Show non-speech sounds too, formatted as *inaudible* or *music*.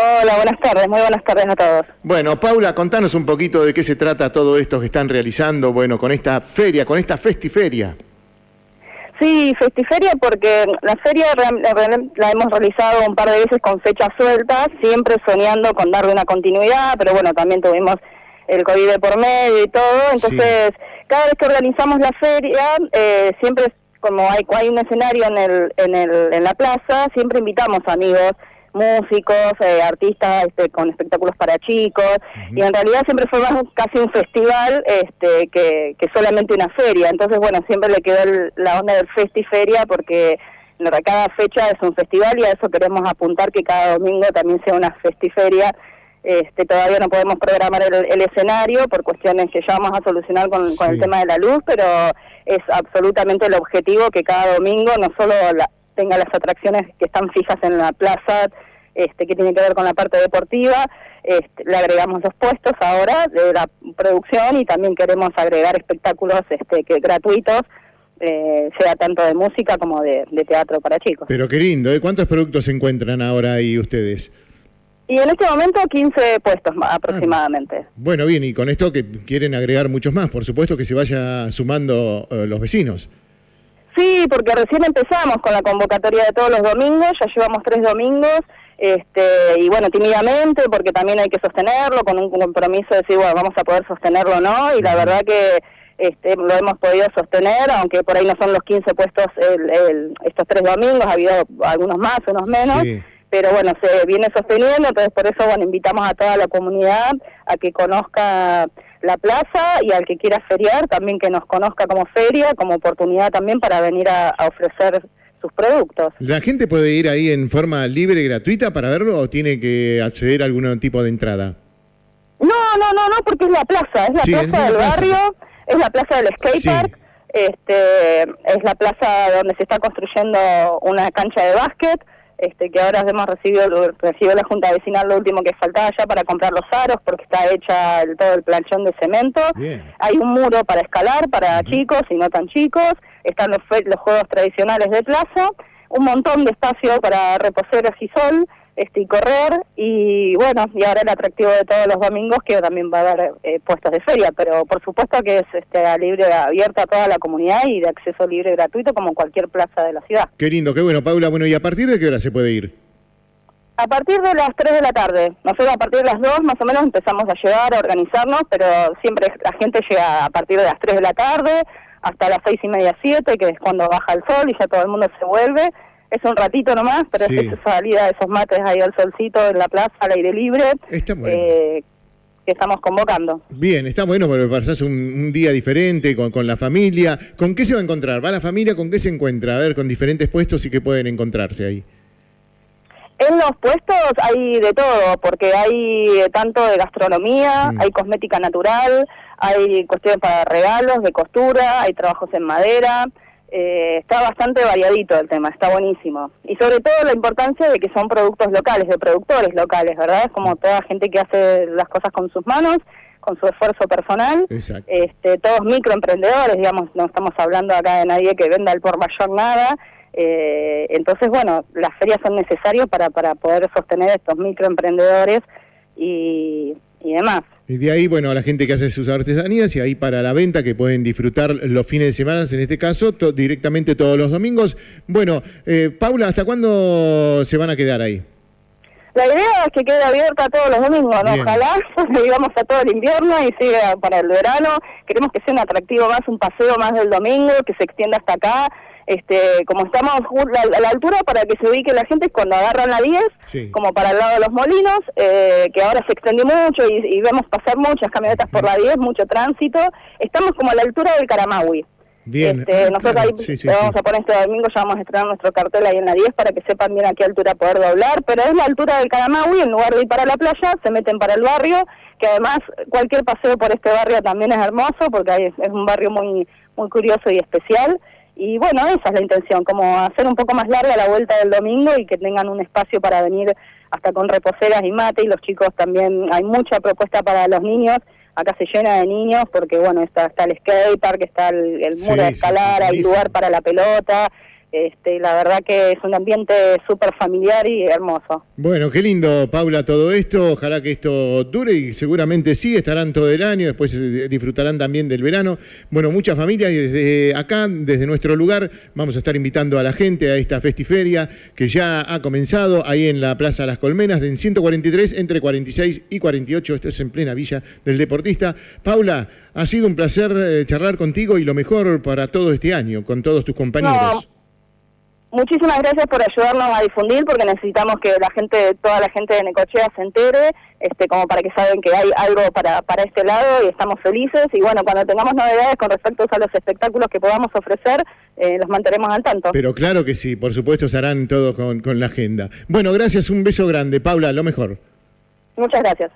Hola, buenas tardes, muy buenas tardes a todos. Bueno, Paula, contanos un poquito de qué se trata todo esto que están realizando, bueno, con esta feria, con esta festiferia. Sí, festiferia porque la feria la hemos realizado un par de veces con fechas sueltas, siempre soñando con darle una continuidad, pero bueno, también tuvimos el COVID de por medio y todo, entonces cada vez que organizamos la feria, eh, siempre como hay, hay un escenario en, el, en, el, en la plaza, siempre invitamos amigos músicos, eh, artistas este, con espectáculos para chicos, y en realidad siempre fue más casi un festival este, que, que solamente una feria. Entonces, bueno, siempre le quedó la onda del festiferia porque cada fecha es un festival y a eso queremos apuntar que cada domingo también sea una festiferia. Este, todavía no podemos programar el, escenario por cuestiones que ya vamos a solucionar con, con el tema de la luz, pero es absolutamente el objetivo que cada domingo no solo la, tenga las atracciones que están fijas en la plaza, este, que tiene que ver con la parte deportiva. Este, le agregamos dos puestos ahora de la producción y también queremos agregar espectáculos este, que gratuitos, eh, sea tanto de música como de, teatro para chicos. Pero qué lindo, ¿eh? ¿cuántos productos se encuentran ahora ahí ustedes? Y en este momento 15 puestos aproximadamente. Ah, bueno, bien, y con esto que quieren agregar muchos más, por supuesto que se vaya sumando eh, los vecinos. Sí, porque recién empezamos con la convocatoria de todos los domingos, ya llevamos tres domingos, este, y bueno, tímidamente, porque también hay que sostenerlo, con un compromiso de decir, bueno, vamos a poder sostenerlo o no, y la verdad que este, lo hemos podido sostener, aunque por ahí no son los 15 puestos el, estos tres domingos, ha habido algunos más, unos menos, pero bueno, se viene sosteniendo, entonces por eso, bueno, invitamos a toda la comunidad a que conozca la plaza y al que quiera feriar también que nos conozca como feria, como oportunidad también para venir a, ofrecer sus productos. ¿La gente puede ir ahí en forma libre y gratuita para verlo o tiene que acceder a algún tipo de entrada? No, no, no, no, porque es la plaza, es la plaza del barrio, es la plaza del skatepark, este, es la plaza donde se está construyendo una cancha de básquet, este, que ahora hemos recibido, recibió la Junta Vecinal lo último que faltaba ya para comprar los aros, porque está hecha el, todo el planchón de cemento. Hay un muro para escalar para chicos y no tan chicos. Están los, los juegos tradicionales de plaza. Un montón de espacio para reposeros y sol este, y correr y bueno, y ahora el atractivo de todos los domingos que también va a haber eh, puestos de feria, pero por supuesto que es este, libre, abierta a toda la comunidad y de acceso libre y gratuito como cualquier plaza de la ciudad. Qué lindo, qué bueno, Paula. Bueno, ¿y a partir de qué hora se puede ir? A partir de las 3 de la tarde. Nosotros a partir de las 2 más o menos empezamos a llegar, a organizarnos, pero siempre la gente llega a partir de las 3 de la tarde hasta las seis y media, 7, que es cuando baja el sol y ya todo el mundo se vuelve es un ratito nomás, pero es esa salida de esos mates ahí al solcito en la plaza, al aire libre, eh, que estamos convocando. Bien, está bueno porque pasás un, un día diferente con, con, la familia. ¿Con qué se va a encontrar? ¿Va la familia? ¿Con qué se encuentra? A ver, con diferentes puestos y qué pueden encontrarse ahí. En los puestos hay de todo, porque hay tanto de gastronomía, mm. hay cosmética natural, hay cuestiones para regalos, de costura, hay trabajos en madera, eh, está bastante variadito el tema, está buenísimo. Y sobre todo la importancia de que son productos locales, de productores locales, ¿verdad? Es como toda gente que hace las cosas con sus manos, con su esfuerzo personal. Este, todos microemprendedores, digamos, no estamos hablando acá de nadie que venda el por mayor nada. Eh, entonces, bueno, las ferias son necesarias para, para poder sostener estos microemprendedores y, y demás. Y de ahí, bueno, a la gente que hace sus artesanías y ahí para la venta que pueden disfrutar los fines de semana, en este caso, directamente todos los domingos. Bueno, eh, Paula, ¿hasta cuándo se van a quedar ahí? La idea es que quede abierta todos los domingos, ¿no? Ojalá *laughs* digamos a todo el invierno y siga para el verano. Queremos que sea un atractivo más, un paseo más del domingo, que se extienda hasta acá este, como estamos a la altura para que se ubique la gente cuando agarran la 10, como para el lado de los molinos, eh, que ahora se extendió mucho y, vemos pasar muchas camionetas por la 10, mucho tránsito, estamos como a la altura del Caramaui. Bien. Este, ah, nosotros ahí vamos a poner este domingo, ya vamos a estrenar nuestro cartel ahí en la 10 para que sepan bien a qué altura poder doblar, pero es la altura del Caramaui, en lugar de ir para la playa, se meten para el barrio, que además cualquier paseo por este barrio también es hermoso, porque es un barrio muy, muy curioso y especial. Y bueno, esa es la intención, como hacer un poco más larga la vuelta del domingo y que tengan un espacio para venir hasta con reposeras y mate y los chicos también, hay mucha propuesta para los niños, acá se llena de niños porque bueno, está, está el skatepark, está el, muro de escalar, hay lugar para la pelota, Este, la verdad que es un ambiente súper familiar y hermoso. Bueno, qué lindo, Paula, todo esto. Ojalá que esto dure y seguramente sí, estarán todo el año, después eh, disfrutarán también del verano. Bueno, muchas familias y desde acá, desde nuestro lugar, vamos a estar invitando a la gente a esta festiferia que ya ha comenzado ahí en la Plaza Las Colmenas, en 143, entre 46 y 48. Esto es en plena Villa del Deportista. Paula, ha sido un placer eh, charlar contigo y lo mejor para todo este año, con todos tus compañeros. Muchísimas gracias por ayudarnos a difundir, porque necesitamos que la gente, toda la gente de Necochea se entere, este, como para que saben que hay algo para, para este lado y estamos felices. Y bueno, cuando tengamos novedades con respecto a los espectáculos que podamos ofrecer, eh, los mantenemos al tanto. Pero claro que sí, por supuesto, se harán todo con, con la agenda. Bueno, gracias, un beso grande. Paula, lo mejor. Muchas gracias.